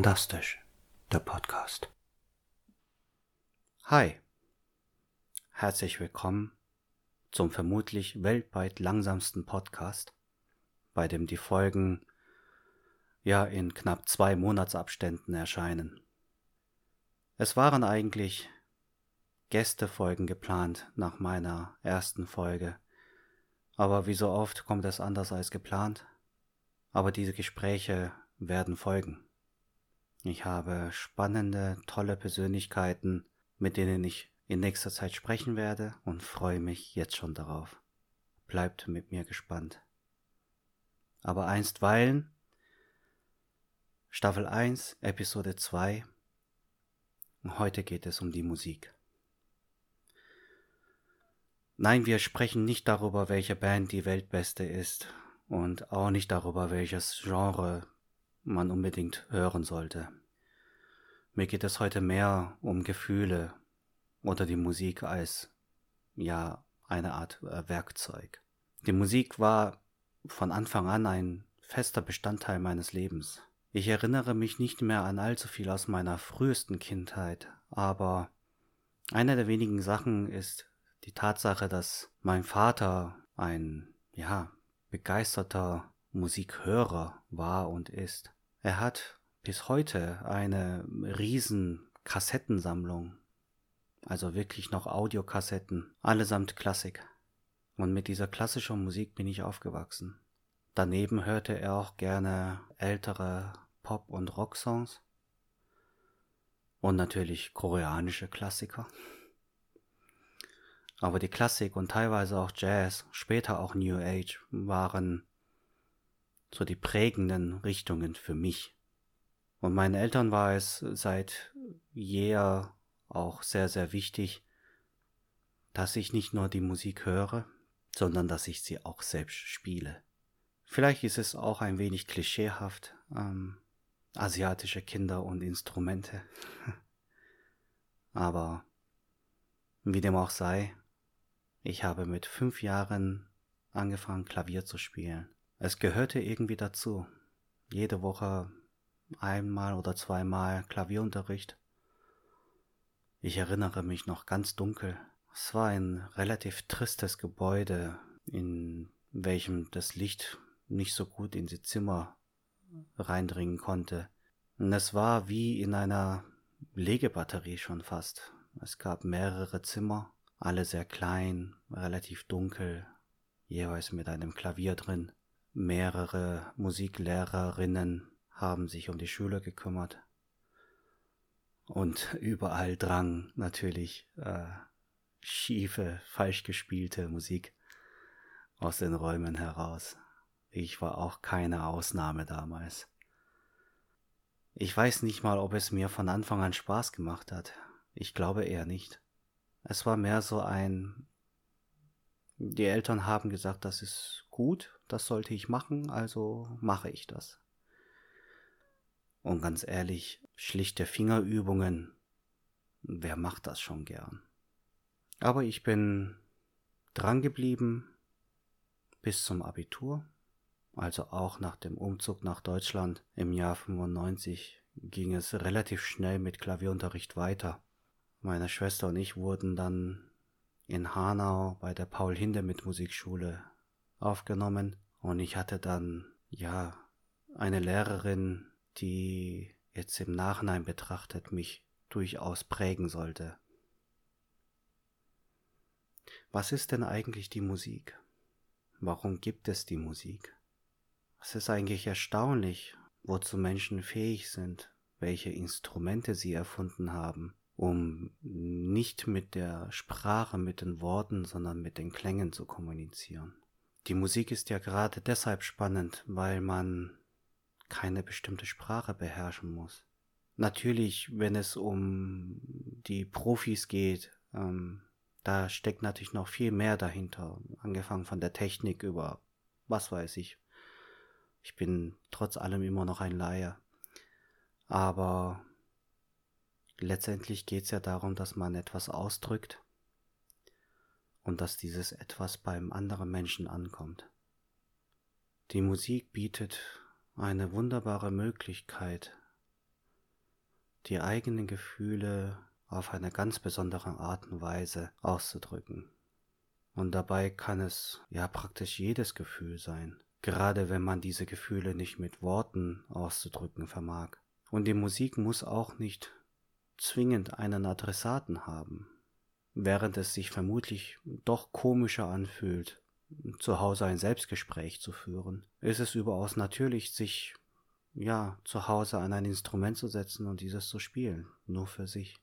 Fantastisch, der Podcast. Hi, herzlich willkommen zum vermutlich weltweit langsamsten Podcast, bei dem die Folgen ja in knapp zwei Monatsabständen erscheinen. Es waren eigentlich Gästefolgen geplant nach meiner ersten Folge, aber wie so oft kommt es anders als geplant. Aber diese Gespräche werden folgen. Ich habe spannende, tolle Persönlichkeiten, mit denen ich in nächster Zeit sprechen werde und freue mich jetzt schon darauf. Bleibt mit mir gespannt. Aber einstweilen Staffel 1, Episode 2. Heute geht es um die Musik. Nein, wir sprechen nicht darüber, welche Band die Weltbeste ist und auch nicht darüber, welches Genre man unbedingt hören sollte. Mir geht es heute mehr um Gefühle oder die Musik als ja eine Art äh, Werkzeug. Die Musik war von Anfang an ein fester Bestandteil meines Lebens. Ich erinnere mich nicht mehr an allzu viel aus meiner frühesten Kindheit, aber eine der wenigen Sachen ist die Tatsache, dass mein Vater ein, ja, begeisterter Musikhörer war und ist. Er hat bis heute eine riesen Kassettensammlung. Also wirklich noch Audiokassetten, allesamt Klassik. Und mit dieser klassischen Musik bin ich aufgewachsen. Daneben hörte er auch gerne ältere Pop- und Rocksongs. Und natürlich koreanische Klassiker. Aber die Klassik und teilweise auch Jazz, später auch New Age, waren so die prägenden Richtungen für mich. Und meinen Eltern war es seit jeher auch sehr, sehr wichtig, dass ich nicht nur die Musik höre, sondern dass ich sie auch selbst spiele. Vielleicht ist es auch ein wenig klischeehaft, ähm, asiatische Kinder und Instrumente. Aber wie dem auch sei, ich habe mit fünf Jahren angefangen, Klavier zu spielen. Es gehörte irgendwie dazu. Jede Woche einmal oder zweimal Klavierunterricht. Ich erinnere mich noch ganz dunkel. Es war ein relativ tristes Gebäude, in welchem das Licht nicht so gut in die Zimmer reindringen konnte. Und es war wie in einer Legebatterie schon fast. Es gab mehrere Zimmer alle sehr klein, relativ dunkel, jeweils mit einem Klavier drin. Mehrere Musiklehrerinnen haben sich um die Schüler gekümmert. Und überall drang natürlich äh, schiefe, falsch gespielte Musik aus den Räumen heraus. Ich war auch keine Ausnahme damals. Ich weiß nicht mal, ob es mir von Anfang an Spaß gemacht hat. Ich glaube eher nicht. Es war mehr so ein, die Eltern haben gesagt, das ist gut, das sollte ich machen, also mache ich das. Und ganz ehrlich, schlichte Fingerübungen, wer macht das schon gern? Aber ich bin dran geblieben bis zum Abitur, also auch nach dem Umzug nach Deutschland im Jahr 95 ging es relativ schnell mit Klavierunterricht weiter. Meine Schwester und ich wurden dann in Hanau bei der Paul Hindemith Musikschule aufgenommen und ich hatte dann, ja, eine Lehrerin, die jetzt im Nachhinein betrachtet mich durchaus prägen sollte. Was ist denn eigentlich die Musik? Warum gibt es die Musik? Es ist eigentlich erstaunlich, wozu Menschen fähig sind, welche Instrumente sie erfunden haben, um nicht mit der Sprache, mit den Worten, sondern mit den Klängen zu kommunizieren. Die Musik ist ja gerade deshalb spannend, weil man keine bestimmte Sprache beherrschen muss. Natürlich, wenn es um die Profis geht, ähm, da steckt natürlich noch viel mehr dahinter, angefangen von der Technik über was weiß ich. Ich bin trotz allem immer noch ein Laie. Aber letztendlich geht es ja darum, dass man etwas ausdrückt und dass dieses etwas beim anderen Menschen ankommt. Die Musik bietet eine wunderbare Möglichkeit, die eigenen Gefühle auf eine ganz besondere Art und Weise auszudrücken. Und dabei kann es ja praktisch jedes Gefühl sein, gerade wenn man diese Gefühle nicht mit Worten auszudrücken vermag. Und die Musik muss auch nicht zwingend einen Adressaten haben, während es sich vermutlich doch komischer anfühlt, zu Hause ein Selbstgespräch zu führen, ist es überaus natürlich, sich ja zu Hause an ein Instrument zu setzen und dieses zu spielen, nur für sich.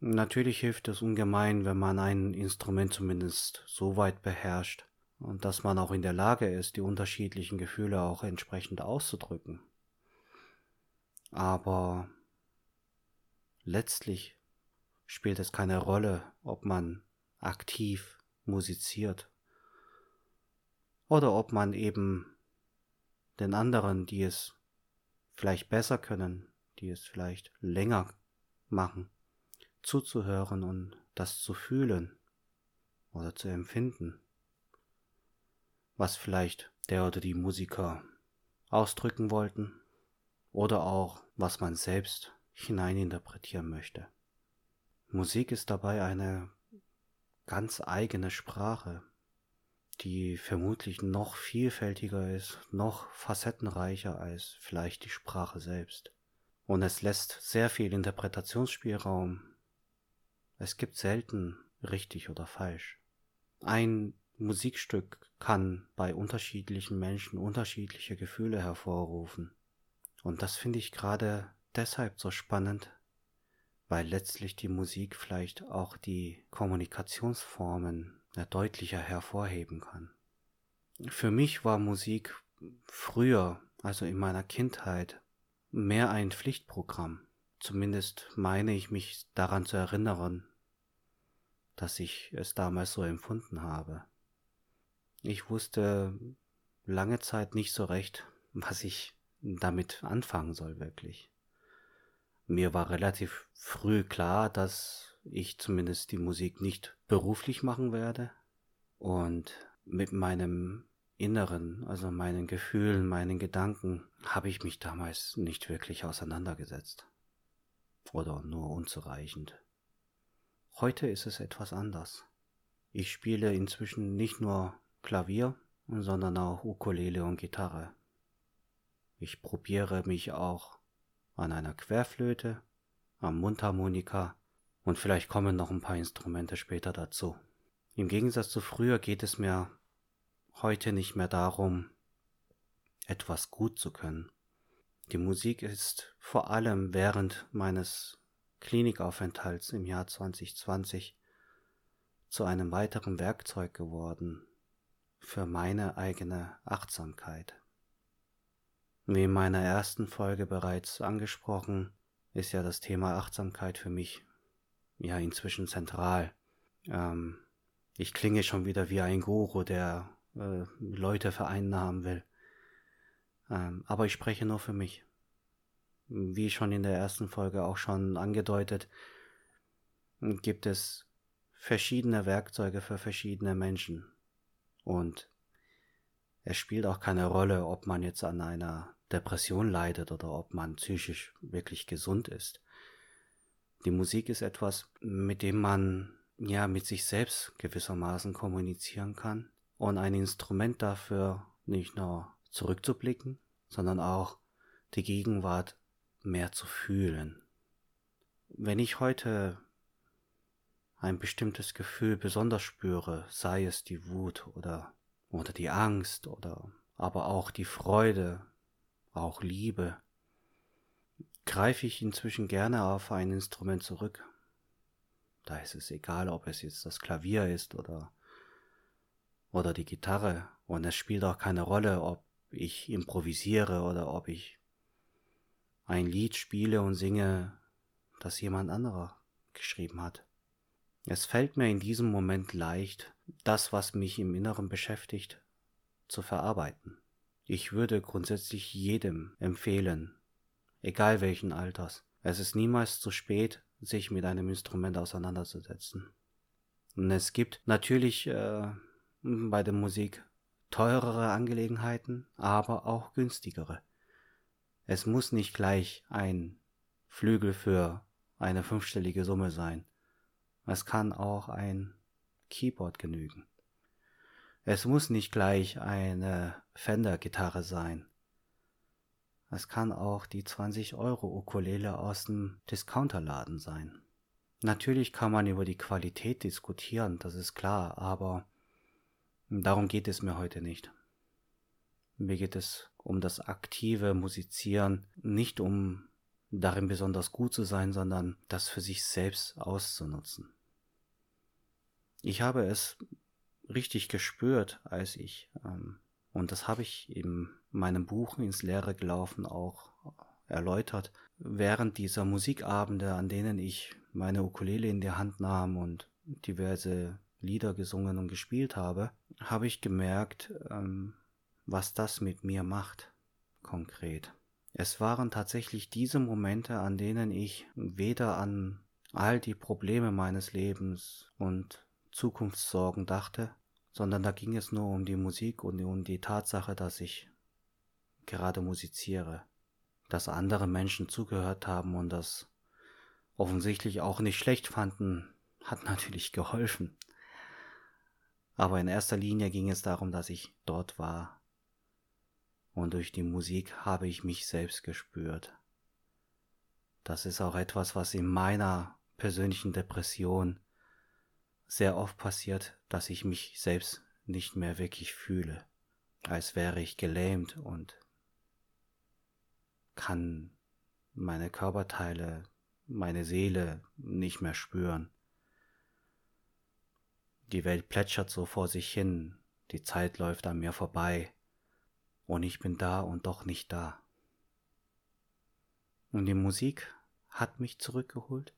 Natürlich hilft es ungemein, wenn man ein Instrument zumindest so weit beherrscht und dass man auch in der Lage ist, die unterschiedlichen Gefühle auch entsprechend auszudrücken. Aber letztlich spielt es keine Rolle, ob man aktiv musiziert oder ob man eben den anderen, die es vielleicht besser können, die es vielleicht länger machen, zuzuhören und das zu fühlen oder zu empfinden, was vielleicht der oder die Musiker ausdrücken wollten oder auch was man selbst hineininterpretieren möchte. Musik ist dabei eine ganz eigene Sprache, die vermutlich noch vielfältiger ist, noch facettenreicher als vielleicht die Sprache selbst. Und es lässt sehr viel Interpretationsspielraum. Es gibt selten richtig oder falsch. Ein Musikstück kann bei unterschiedlichen Menschen unterschiedliche Gefühle hervorrufen. Und das finde ich gerade deshalb so spannend, weil letztlich die Musik vielleicht auch die Kommunikationsformen deutlicher hervorheben kann. Für mich war Musik früher, also in meiner Kindheit, mehr ein Pflichtprogramm. Zumindest meine ich mich daran zu erinnern, dass ich es damals so empfunden habe. Ich wusste lange Zeit nicht so recht, was ich damit anfangen soll wirklich. Mir war relativ früh klar, dass ich zumindest die Musik nicht beruflich machen werde und mit meinem Inneren, also meinen Gefühlen, meinen Gedanken, habe ich mich damals nicht wirklich auseinandergesetzt. Oder nur unzureichend. Heute ist es etwas anders. Ich spiele inzwischen nicht nur Klavier, sondern auch Ukulele und Gitarre. Ich probiere mich auch an einer Querflöte, am Mundharmonika und vielleicht kommen noch ein paar Instrumente später dazu. Im Gegensatz zu früher geht es mir heute nicht mehr darum, etwas gut zu können. Die Musik ist vor allem während meines Klinikaufenthalts im Jahr 2020 zu einem weiteren Werkzeug geworden für meine eigene Achtsamkeit. Wie in meiner ersten Folge bereits angesprochen, ist ja das Thema Achtsamkeit für mich ja inzwischen zentral. Ähm, ich klinge schon wieder wie ein Guru, der äh, Leute vereinnahmen will. Ähm, aber ich spreche nur für mich. Wie schon in der ersten Folge auch schon angedeutet, gibt es verschiedene Werkzeuge für verschiedene Menschen. Und es spielt auch keine Rolle, ob man jetzt an einer Depression leidet oder ob man psychisch wirklich gesund ist. Die Musik ist etwas, mit dem man ja mit sich selbst gewissermaßen kommunizieren kann und ein Instrument dafür nicht nur zurückzublicken, sondern auch die Gegenwart mehr zu fühlen. Wenn ich heute ein bestimmtes Gefühl besonders spüre, sei es die Wut oder, oder die Angst oder aber auch die Freude, auch Liebe, greife ich inzwischen gerne auf ein Instrument zurück. Da ist es egal, ob es jetzt das Klavier ist oder, oder die Gitarre. Und es spielt auch keine Rolle, ob ich improvisiere oder ob ich ein Lied spiele und singe, das jemand anderer geschrieben hat. Es fällt mir in diesem Moment leicht, das, was mich im Inneren beschäftigt, zu verarbeiten. Ich würde grundsätzlich jedem empfehlen, egal welchen Alters. Es ist niemals zu spät, sich mit einem Instrument auseinanderzusetzen. Und es gibt natürlich äh, bei der Musik teurere Angelegenheiten, aber auch günstigere. Es muss nicht gleich ein Flügel für eine fünfstellige Summe sein. Es kann auch ein Keyboard genügen. Es muss nicht gleich eine Fender-Gitarre sein. Es kann auch die 20 Euro Ukulele aus dem Discounterladen sein. Natürlich kann man über die Qualität diskutieren, das ist klar, aber darum geht es mir heute nicht. Mir geht es um das aktive Musizieren, nicht um darin besonders gut zu sein, sondern das für sich selbst auszunutzen. Ich habe es richtig gespürt, als ich, ähm, und das habe ich in meinem Buch ins Leere gelaufen auch erläutert, während dieser Musikabende, an denen ich meine Ukulele in die Hand nahm und diverse Lieder gesungen und gespielt habe, habe ich gemerkt, ähm, was das mit mir macht, konkret. Es waren tatsächlich diese Momente, an denen ich weder an all die Probleme meines Lebens und Zukunftssorgen dachte, sondern da ging es nur um die Musik und um die Tatsache, dass ich gerade musiziere, dass andere Menschen zugehört haben und das offensichtlich auch nicht schlecht fanden, hat natürlich geholfen. Aber in erster Linie ging es darum, dass ich dort war. Und durch die Musik habe ich mich selbst gespürt. Das ist auch etwas, was in meiner persönlichen Depression sehr oft passiert, dass ich mich selbst nicht mehr wirklich fühle, als wäre ich gelähmt und kann meine Körperteile, meine Seele nicht mehr spüren. Die Welt plätschert so vor sich hin, die Zeit läuft an mir vorbei, und ich bin da und doch nicht da. Und die Musik hat mich zurückgeholt,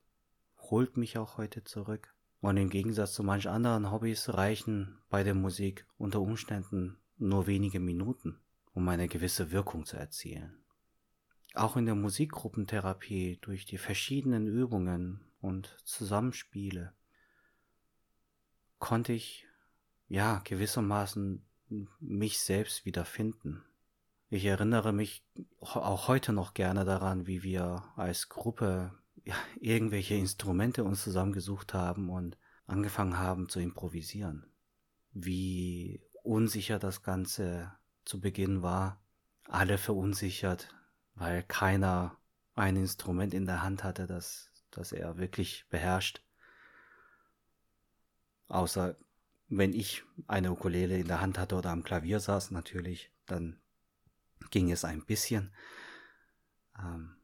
holt mich auch heute zurück. Und im Gegensatz zu manch anderen Hobbys reichen bei der Musik unter Umständen nur wenige Minuten, um eine gewisse Wirkung zu erzielen. Auch in der Musikgruppentherapie durch die verschiedenen Übungen und Zusammenspiele konnte ich ja gewissermaßen mich selbst wiederfinden. Ich erinnere mich auch heute noch gerne daran, wie wir als Gruppe ja, irgendwelche Instrumente uns zusammengesucht haben und angefangen haben zu improvisieren. Wie unsicher das Ganze zu Beginn war, alle verunsichert, weil keiner ein Instrument in der Hand hatte, das, das er wirklich beherrscht. Außer wenn ich eine Ukulele in der Hand hatte oder am Klavier saß, natürlich, dann ging es ein bisschen. Ähm,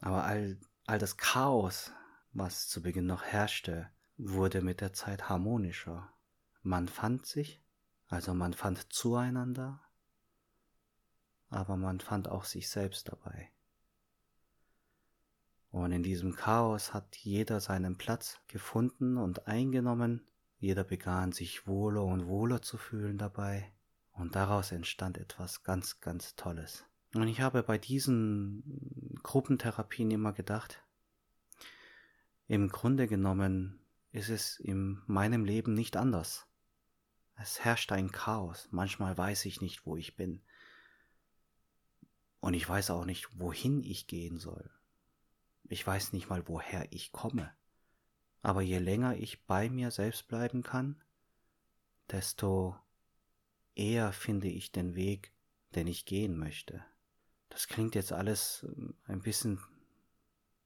aber all All das Chaos, was zu Beginn noch herrschte, wurde mit der Zeit harmonischer. Man fand sich, also man fand zueinander, aber man fand auch sich selbst dabei. Und in diesem Chaos hat jeder seinen Platz gefunden und eingenommen, jeder begann sich wohler und wohler zu fühlen dabei, und daraus entstand etwas ganz, ganz Tolles. Und ich habe bei diesen Gruppentherapien immer gedacht, im Grunde genommen ist es in meinem Leben nicht anders. Es herrscht ein Chaos. Manchmal weiß ich nicht, wo ich bin. Und ich weiß auch nicht, wohin ich gehen soll. Ich weiß nicht mal, woher ich komme. Aber je länger ich bei mir selbst bleiben kann, desto eher finde ich den Weg, den ich gehen möchte. Das klingt jetzt alles ähm, ein bisschen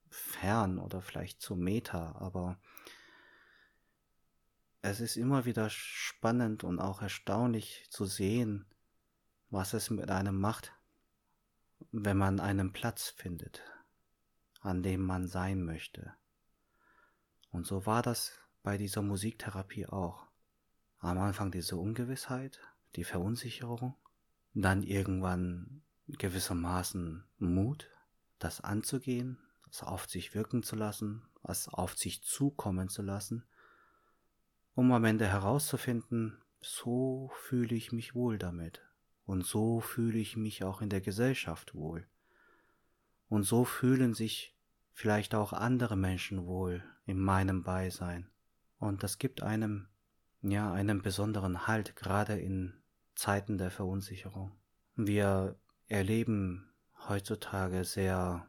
fern oder vielleicht zu Meta, aber es ist immer wieder spannend und auch erstaunlich zu sehen, was es mit einem macht, wenn man einen Platz findet, an dem man sein möchte. Und so war das bei dieser Musiktherapie auch. Am Anfang diese Ungewissheit, die Verunsicherung, dann irgendwann gewissermaßen Mut, das anzugehen, es auf sich wirken zu lassen, es auf sich zukommen zu lassen, um am Ende herauszufinden, so fühle ich mich wohl damit und so fühle ich mich auch in der Gesellschaft wohl. Und so fühlen sich vielleicht auch andere Menschen wohl in meinem Beisein. Und das gibt einem, ja, einen besonderen Halt, gerade in Zeiten der Verunsicherung. Wir erleben heutzutage sehr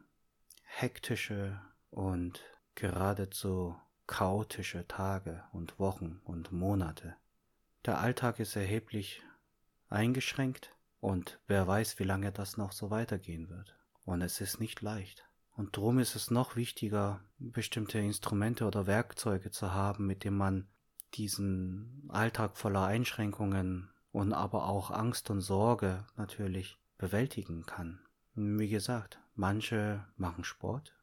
hektische und geradezu chaotische Tage und Wochen und Monate. Der Alltag ist erheblich eingeschränkt und wer weiß, wie lange das noch so weitergehen wird. Und es ist nicht leicht. Und drum ist es noch wichtiger, bestimmte Instrumente oder Werkzeuge zu haben, mit denen man diesen Alltag voller Einschränkungen und aber auch Angst und Sorge natürlich bewältigen kann. Wie gesagt, manche machen Sport,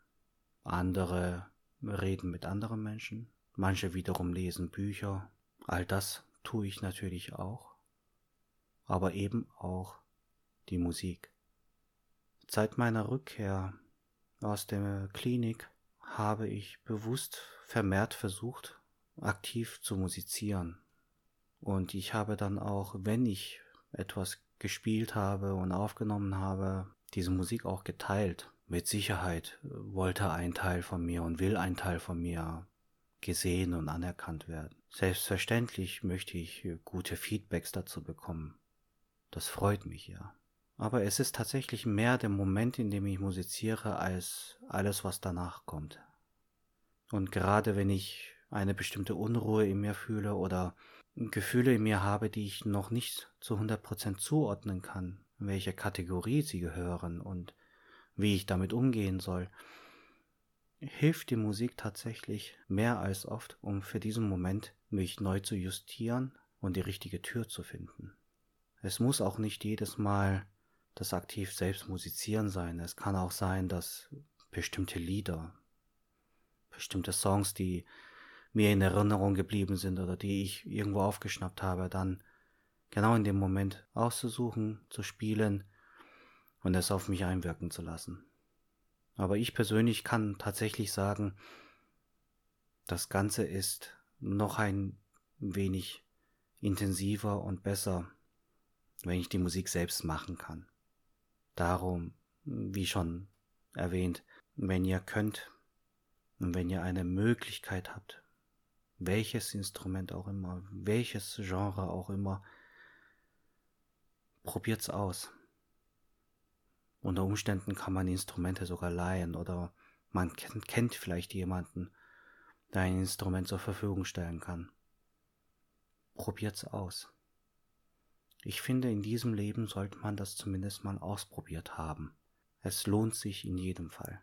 andere reden mit anderen Menschen, manche wiederum lesen Bücher. All das tue ich natürlich auch, aber eben auch die Musik. Seit meiner Rückkehr aus der Klinik habe ich bewusst vermehrt versucht, aktiv zu musizieren. Und ich habe dann auch, wenn ich etwas gespielt habe und aufgenommen habe, diese Musik auch geteilt. Mit Sicherheit wollte ein Teil von mir und will ein Teil von mir gesehen und anerkannt werden. Selbstverständlich möchte ich gute Feedbacks dazu bekommen. Das freut mich ja. Aber es ist tatsächlich mehr der Moment, in dem ich musiziere, als alles, was danach kommt. Und gerade wenn ich eine bestimmte Unruhe in mir fühle oder Gefühle in mir habe, die ich noch nicht zu 100% zuordnen kann, in welche Kategorie sie gehören und wie ich damit umgehen soll, hilft die Musik tatsächlich mehr als oft, um für diesen Moment mich neu zu justieren und die richtige Tür zu finden. Es muss auch nicht jedes Mal das aktiv selbst musizieren sein. Es kann auch sein, dass bestimmte Lieder, bestimmte Songs, die mir in Erinnerung geblieben sind oder die ich irgendwo aufgeschnappt habe, dann genau in dem Moment auszusuchen, zu spielen und es auf mich einwirken zu lassen. Aber ich persönlich kann tatsächlich sagen, das Ganze ist noch ein wenig intensiver und besser, wenn ich die Musik selbst machen kann. Darum, wie schon erwähnt, wenn ihr könnt und wenn ihr eine Möglichkeit habt, welches Instrument auch immer, welches Genre auch immer, probiert's aus. Unter Umständen kann man Instrumente sogar leihen oder man kennt vielleicht jemanden, der ein Instrument zur Verfügung stellen kann. Probiert's aus. Ich finde, in diesem Leben sollte man das zumindest mal ausprobiert haben. Es lohnt sich in jedem Fall.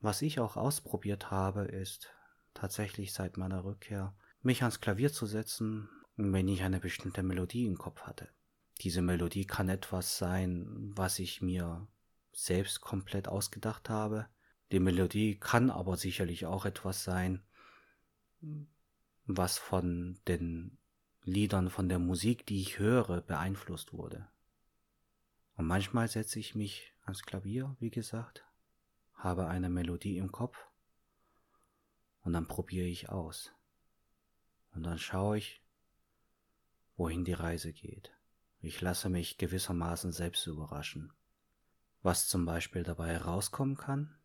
Was ich auch ausprobiert habe, ist tatsächlich seit meiner Rückkehr, mich ans Klavier zu setzen, wenn ich eine bestimmte Melodie im Kopf hatte. Diese Melodie kann etwas sein, was ich mir selbst komplett ausgedacht habe. Die Melodie kann aber sicherlich auch etwas sein, was von den Liedern von der Musik, die ich höre, beeinflusst wurde. Und manchmal setze ich mich ans Klavier, wie gesagt, habe eine Melodie im Kopf und dann probiere ich aus. Und dann schaue ich, wohin die Reise geht. Ich lasse mich gewissermaßen selbst überraschen. Was zum Beispiel dabei herauskommen kann,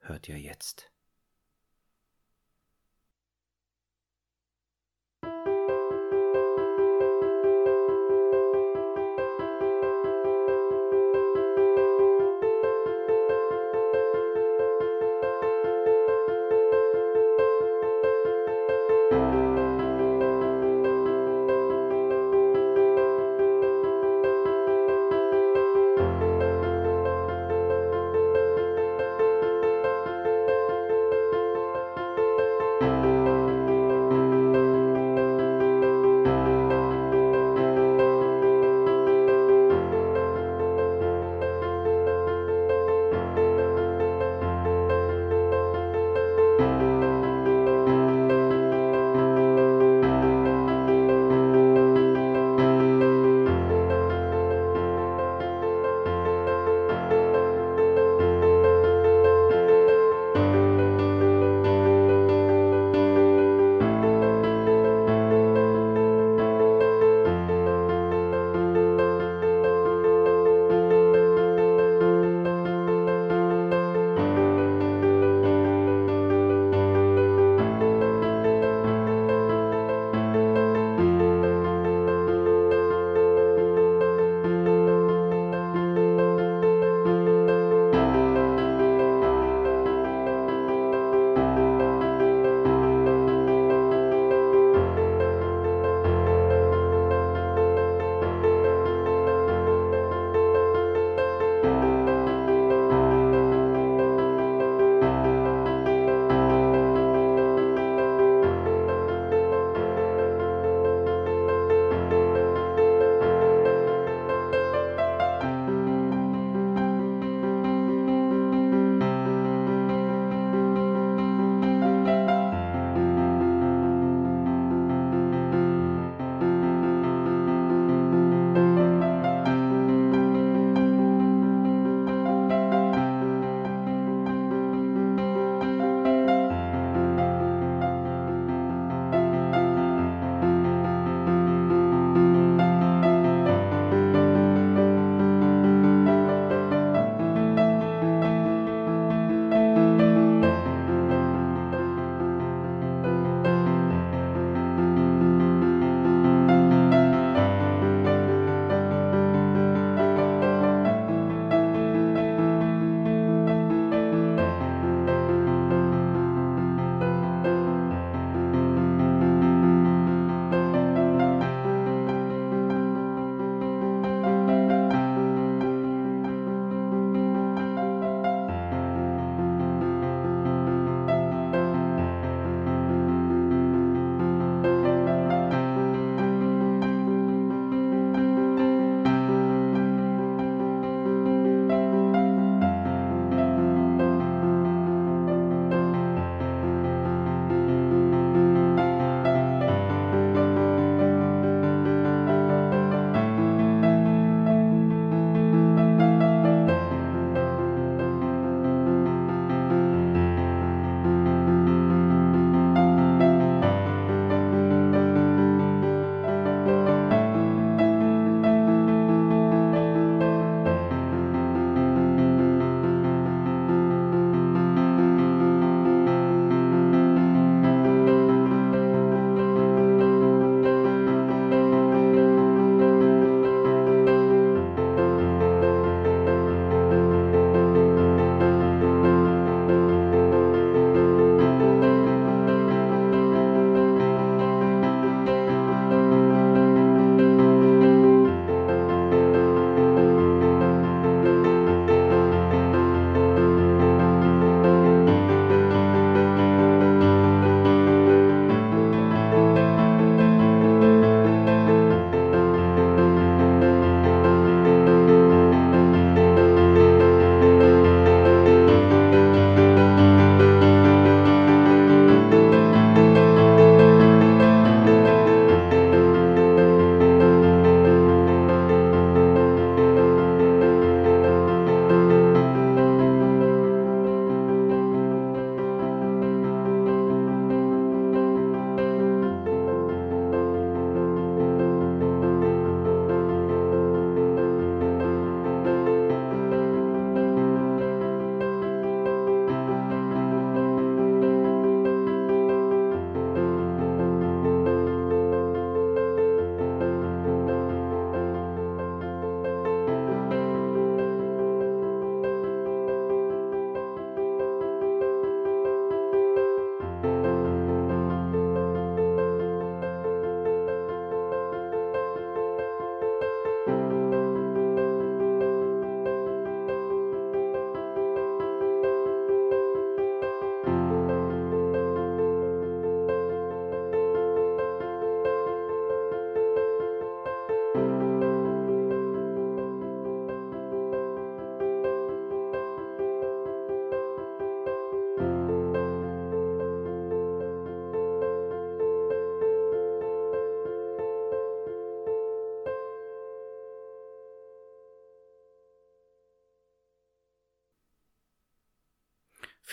hört ihr jetzt.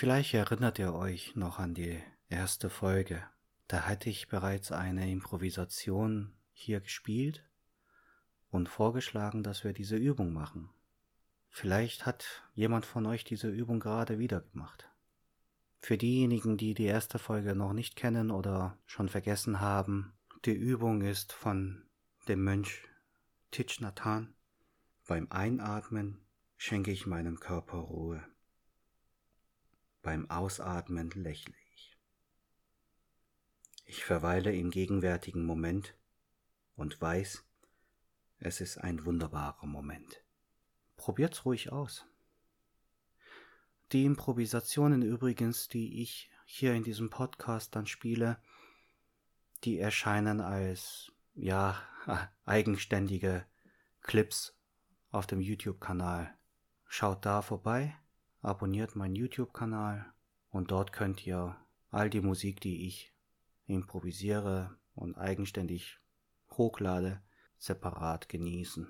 Vielleicht erinnert ihr euch noch an die erste Folge. Da hatte ich bereits eine Improvisation hier gespielt und vorgeschlagen, dass wir diese Übung machen. Vielleicht hat jemand von euch diese Übung gerade wieder gemacht. Für diejenigen, die die erste Folge noch nicht kennen oder schon vergessen haben, die Übung ist von dem Mönch Hanh. Beim Einatmen schenke ich meinem Körper Ruhe. Beim Ausatmen lächle ich. Ich verweile im gegenwärtigen Moment und weiß, es ist ein wunderbarer Moment. Probiert's ruhig aus. Die Improvisationen übrigens, die ich hier in diesem Podcast dann spiele, die erscheinen als, ja, eigenständige Clips auf dem YouTube-Kanal. Schaut da vorbei, abonniert meinen YouTube-Kanal und dort könnt ihr all die Musik, die ich improvisiere und eigenständig hochlade, separat genießen.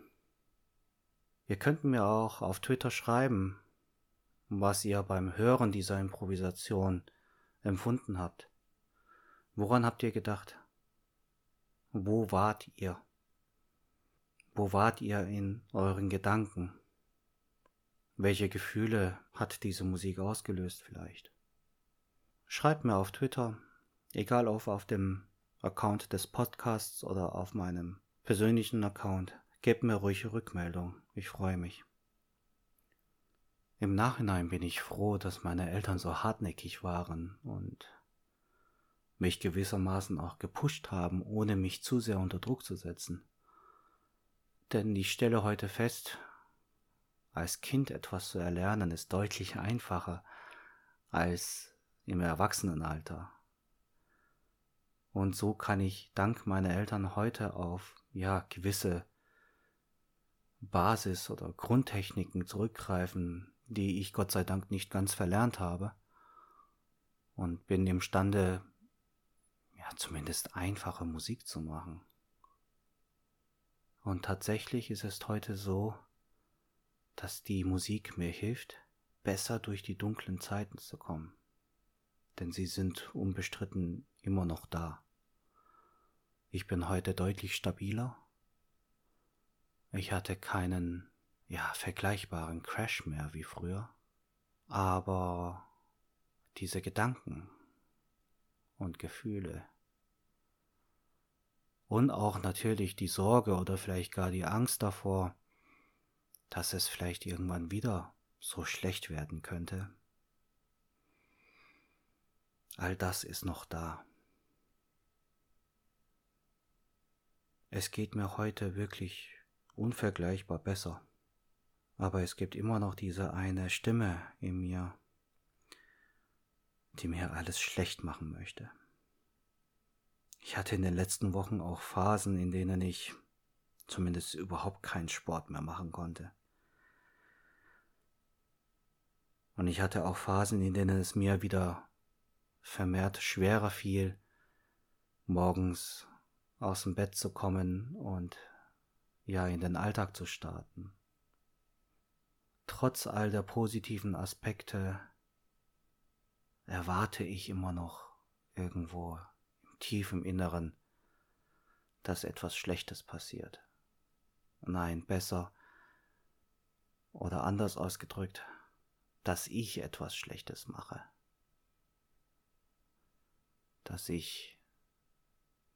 Ihr könnt mir auch auf Twitter schreiben, was ihr beim Hören dieser Improvisation empfunden habt. Woran habt ihr gedacht? Wo wart ihr? Wo wart ihr in euren Gedanken? Welche Gefühle hat diese Musik ausgelöst vielleicht? Schreibt mir auf Twitter, egal ob auf dem Account des Podcasts oder auf meinem persönlichen Account. Gebt mir ruhige Rückmeldung, ich freue mich. Im Nachhinein bin ich froh, dass meine Eltern so hartnäckig waren und mich gewissermaßen auch gepusht haben, ohne mich zu sehr unter Druck zu setzen. Denn ich stelle heute fest, als Kind etwas zu erlernen ist deutlich einfacher als im Erwachsenenalter. Und so kann ich dank meiner Eltern heute auf ja gewisse Basis oder Grundtechniken zurückgreifen, die ich Gott sei Dank nicht ganz verlernt habe und bin imstande, ja zumindest einfache Musik zu machen. Und tatsächlich ist es heute so, dass die Musik mir hilft, besser durch die dunklen Zeiten zu kommen. Denn sie sind unbestritten immer noch da. Ich bin heute deutlich stabiler. Ich hatte keinen, ja, vergleichbaren Crash mehr wie früher. Aber diese Gedanken und Gefühle und auch natürlich die Sorge oder vielleicht gar die Angst davor, dass es vielleicht irgendwann wieder so schlecht werden könnte. All das ist noch da. Es geht mir heute wirklich unvergleichbar besser. Aber es gibt immer noch diese eine Stimme in mir, die mir alles schlecht machen möchte. Ich hatte in den letzten Wochen auch Phasen, in denen ich zumindest überhaupt keinen Sport mehr machen konnte. Und ich hatte auch Phasen, in denen es mir wieder vermehrt schwerer fiel, morgens aus dem Bett zu kommen und ja in den Alltag zu starten. Trotz all der positiven Aspekte erwarte ich immer noch irgendwo im Inneren, dass etwas Schlechtes passiert. Nein, besser oder anders ausgedrückt, dass ich etwas Schlechtes mache. Dass ich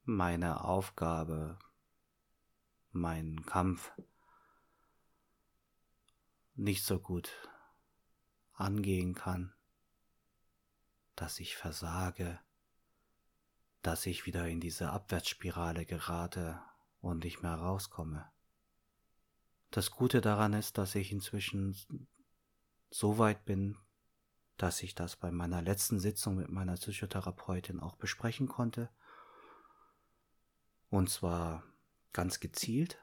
meine Aufgabe, meinen Kampf nicht so gut angehen kann, dass ich versage, dass ich wieder in diese Abwärtsspirale gerate und nicht mehr rauskomme. Das Gute daran ist, dass ich inzwischen so weit bin, dass ich das bei meiner letzten Sitzung mit meiner Psychotherapeutin auch besprechen konnte. Und zwar ganz gezielt.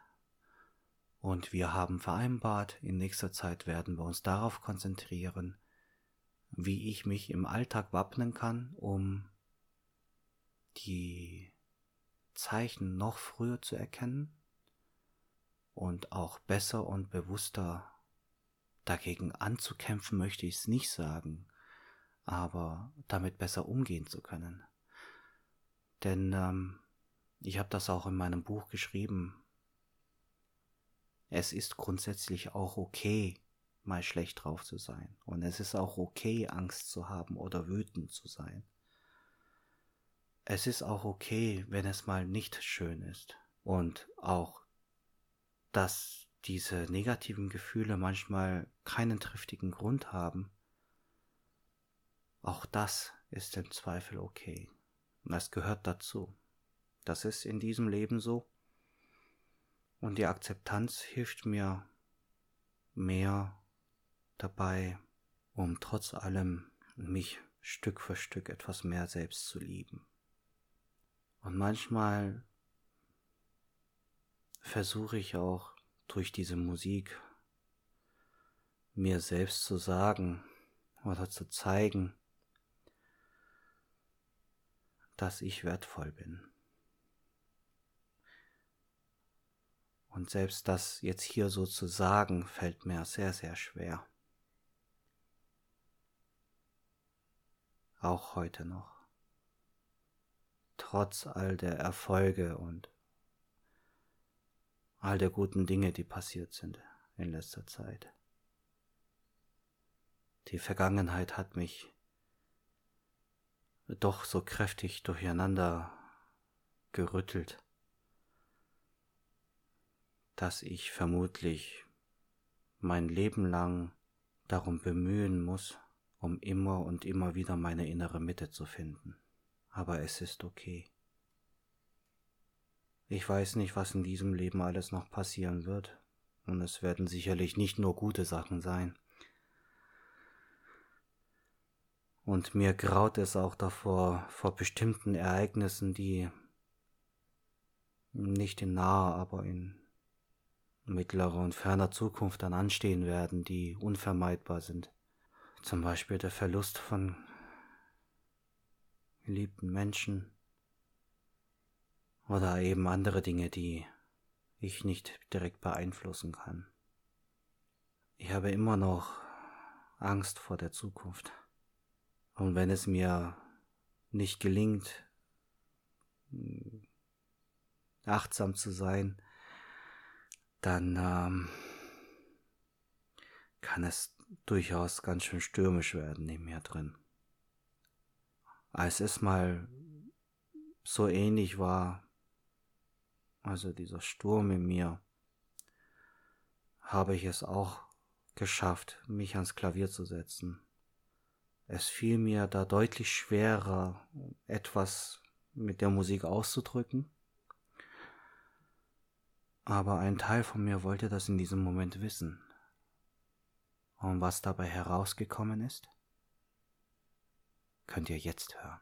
Und wir haben vereinbart, in nächster Zeit werden wir uns darauf konzentrieren, wie ich mich im Alltag wappnen kann, um die Zeichen noch früher zu erkennen und auch besser und bewusster dagegen anzukämpfen, möchte ich es nicht sagen, aber damit besser umgehen zu können. Denn ähm, ich habe das auch in meinem Buch geschrieben. Es ist grundsätzlich auch okay, mal schlecht drauf zu sein. Und es ist auch okay, Angst zu haben oder wütend zu sein. Es ist auch okay, wenn es mal nicht schön ist. Und auch, dass diese negativen Gefühle manchmal keinen triftigen Grund haben. Auch das ist im Zweifel okay. Und das gehört dazu. Das ist in diesem Leben so. Und die Akzeptanz hilft mir mehr dabei, um trotz allem mich Stück für Stück etwas mehr selbst zu lieben. Und manchmal versuche ich auch durch diese Musik mir selbst zu sagen oder zu zeigen, dass ich wertvoll bin. Und selbst das jetzt hier so zu sagen, fällt mir sehr, sehr schwer. Auch heute noch. Trotz all der Erfolge und all der guten Dinge, die passiert sind in letzter Zeit. Die Vergangenheit hat mich doch so kräftig durcheinander gerüttelt dass ich vermutlich mein Leben lang darum bemühen muss, um immer und immer wieder meine innere Mitte zu finden. Aber es ist okay. Ich weiß nicht, was in diesem Leben alles noch passieren wird, und es werden sicherlich nicht nur gute Sachen sein. Und mir graut es auch davor, vor bestimmten Ereignissen, die nicht in naher, aber in mittlerer und ferner Zukunft dann anstehen werden, die unvermeidbar sind. Zum Beispiel der Verlust von geliebten Menschen oder eben andere Dinge, die ich nicht direkt beeinflussen kann. Ich habe immer noch Angst vor der Zukunft. Und wenn es mir nicht gelingt, achtsam zu sein, dann ähm, kann es durchaus ganz schön stürmisch werden in mir drin. Als es mal so ähnlich war, also dieser Sturm in mir, habe ich es auch geschafft, mich ans Klavier zu setzen. Es fiel mir da deutlich schwerer, etwas mit der Musik auszudrücken aber ein Teil von mir wollte das in diesem Moment wissen. Und was dabei herausgekommen ist, könnt ihr jetzt hören.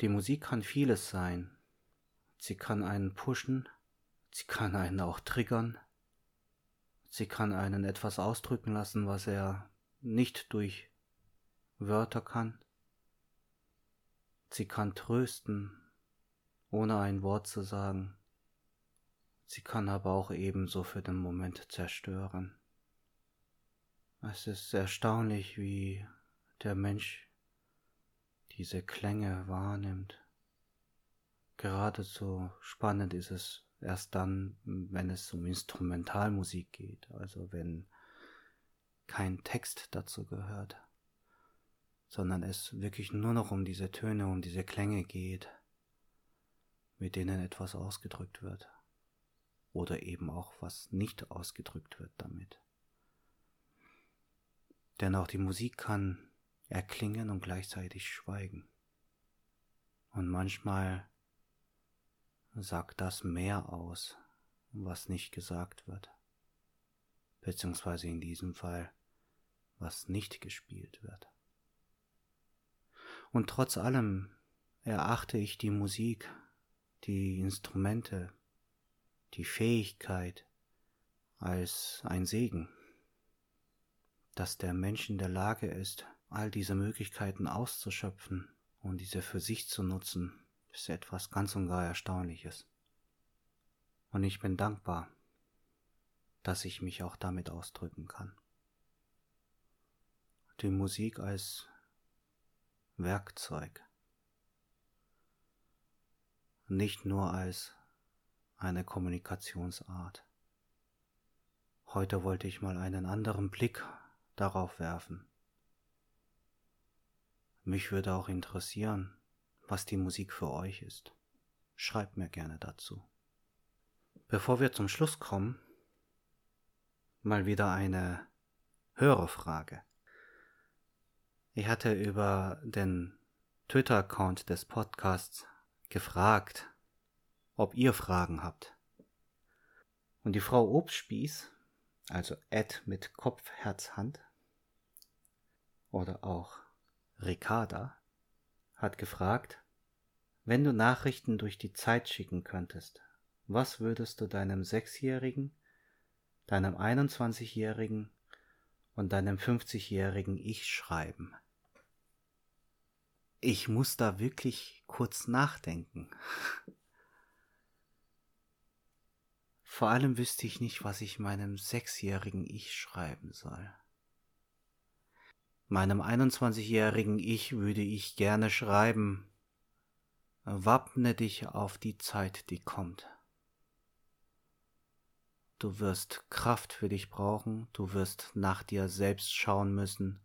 Die Musik kann vieles sein. Sie kann einen pushen, sie kann einen auch triggern, sie kann einen etwas ausdrücken lassen, was er nicht durch Wörter kann. Sie kann trösten, ohne ein Wort zu sagen. Sie kann aber auch ebenso für den Moment zerstören. Es ist erstaunlich, wie der Mensch diese Klänge wahrnimmt. Geradezu spannend ist es erst dann, wenn es um Instrumentalmusik geht, also wenn kein Text dazu gehört, sondern es wirklich nur noch um diese Töne, um diese Klänge geht, mit denen etwas ausgedrückt wird oder eben auch was nicht ausgedrückt wird damit. Denn auch die Musik kann erklingen und gleichzeitig schweigen. Und manchmal sagt das mehr aus, was nicht gesagt wird, beziehungsweise in diesem Fall, was nicht gespielt wird. Und trotz allem erachte ich die Musik, die Instrumente, die Fähigkeit als ein Segen, dass der Mensch in der Lage ist, all diese Möglichkeiten auszuschöpfen und diese für sich zu nutzen, ist etwas ganz und gar Erstaunliches. Und ich bin dankbar, dass ich mich auch damit ausdrücken kann. Die Musik als Werkzeug, nicht nur als eine Kommunikationsart. Heute wollte ich mal einen anderen Blick darauf werfen. Mich würde auch interessieren, was die Musik für euch ist. Schreibt mir gerne dazu. Bevor wir zum Schluss kommen, mal wieder eine Hörerfrage. Ich hatte über den Twitter-Account des Podcasts gefragt, ob ihr Fragen habt. Und die Frau Obstspieß, also Ed mit Kopf, Herz, Hand, oder auch Ricarda, hat gefragt, wenn du Nachrichten durch die Zeit schicken könntest, was würdest du deinem Sechsjährigen, deinem 21-Jährigen und deinem 50-jährigen Ich schreiben? Ich muss da wirklich kurz nachdenken. Vor allem wüsste ich nicht, was ich meinem sechsjährigen Ich schreiben soll. Meinem 21-jährigen Ich würde ich gerne schreiben, wappne dich auf die Zeit, die kommt. Du wirst Kraft für dich brauchen, du wirst nach dir selbst schauen müssen,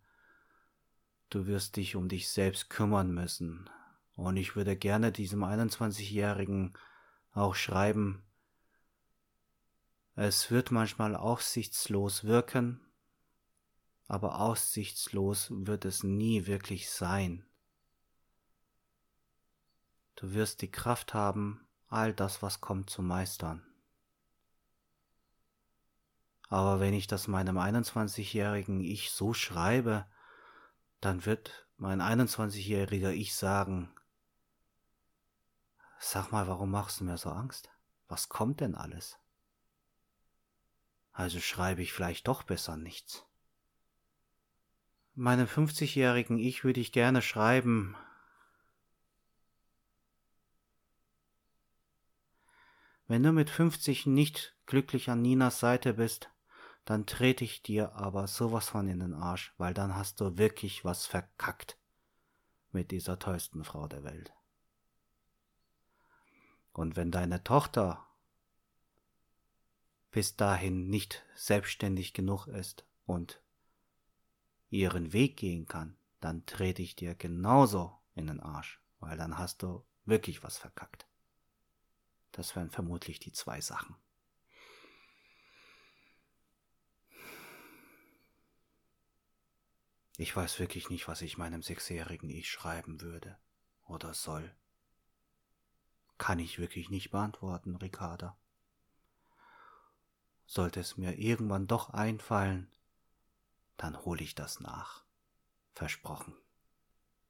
du wirst dich um dich selbst kümmern müssen. Und ich würde gerne diesem 21-Jährigen auch schreiben, es wird manchmal aussichtslos wirken, aber aussichtslos wird es nie wirklich sein. Du wirst die Kraft haben, all das, was kommt, zu meistern. Aber wenn ich das meinem 21-jährigen Ich so schreibe, dann wird mein 21-jähriger Ich sagen, sag mal, warum machst du mir so Angst? Was kommt denn alles? Also schreibe ich vielleicht doch besser nichts. Meinem 50-jährigen Ich würde ich gerne schreiben, Wenn du mit 50 nicht glücklich an Ninas Seite bist, dann trete ich dir aber sowas von in den Arsch, weil dann hast du wirklich was verkackt mit dieser tollsten Frau der Welt. Und wenn deine Tochter bis dahin nicht selbstständig genug ist und ihren Weg gehen kann, dann trete ich dir genauso in den Arsch, weil dann hast du wirklich was verkackt. Das wären vermutlich die zwei Sachen. Ich weiß wirklich nicht, was ich meinem sechsjährigen Ich schreiben würde oder soll. Kann ich wirklich nicht beantworten, Ricarda. Sollte es mir irgendwann doch einfallen, dann hole ich das nach. Versprochen.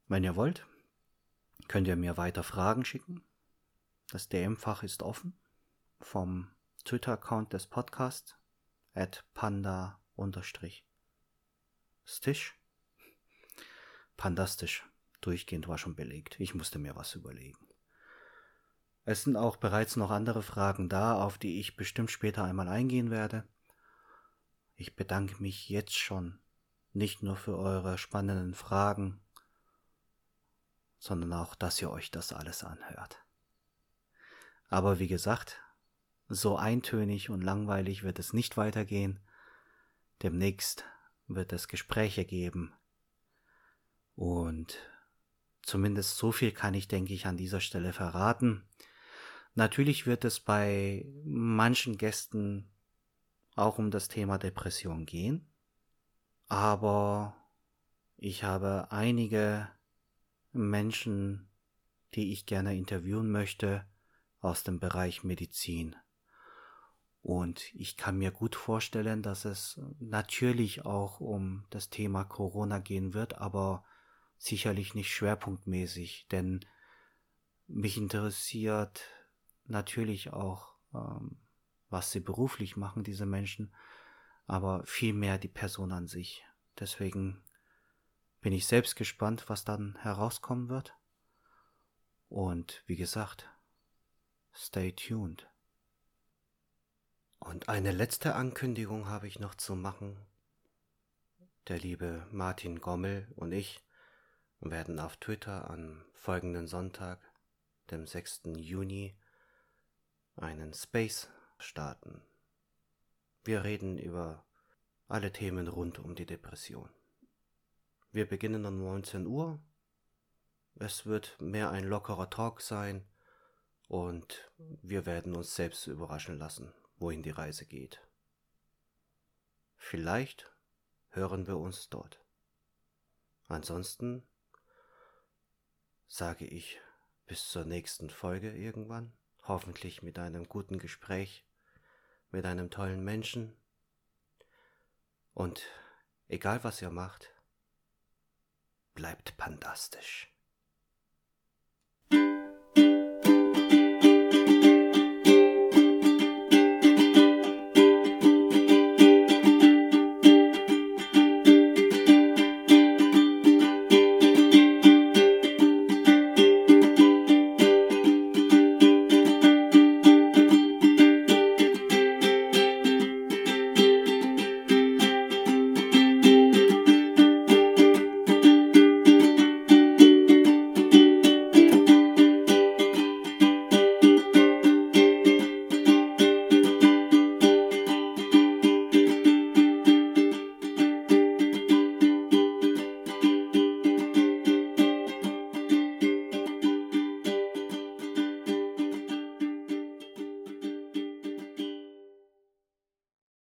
Wenn ihr wollt, könnt ihr mir weiter Fragen schicken. Das DM-Fach ist offen vom Twitter-Account des Podcasts at panda-stisch. Pandastisch. Durchgehend war schon belegt. Ich musste mir was überlegen. Es sind auch bereits noch andere Fragen da, auf die ich bestimmt später einmal eingehen werde. Ich bedanke mich jetzt schon nicht nur für eure spannenden Fragen, sondern auch, dass ihr euch das alles anhört. Aber wie gesagt, so eintönig und langweilig wird es nicht weitergehen. Demnächst wird es Gespräche geben. Und zumindest so viel kann ich, denke ich, an dieser Stelle verraten. Natürlich wird es bei manchen Gästen auch um das Thema Depression gehen, aber ich habe einige Menschen, die ich gerne interviewen möchte aus dem Bereich Medizin. Und ich kann mir gut vorstellen, dass es natürlich auch um das Thema Corona gehen wird, aber sicherlich nicht schwerpunktmäßig, denn mich interessiert natürlich auch, ähm, was sie beruflich machen, diese Menschen, aber vielmehr die Person an sich. Deswegen bin ich selbst gespannt, was dann herauskommen wird. Und wie gesagt, stay tuned. Und eine letzte Ankündigung habe ich noch zu machen. Der liebe Martin Gommel und ich werden auf Twitter am folgenden Sonntag, dem 6. Juni, einen Space starten. Wir reden über alle Themen rund um die Depression. Wir beginnen um 19 Uhr. Es wird mehr ein lockerer Talk sein und wir werden uns selbst überraschen lassen, wohin die Reise geht. Vielleicht hören wir uns dort. Ansonsten sage ich bis zur nächsten Folge irgendwann hoffentlich mit einem guten Gespräch, mit einem tollen Menschen. Und egal was ihr macht, bleibt pandastisch.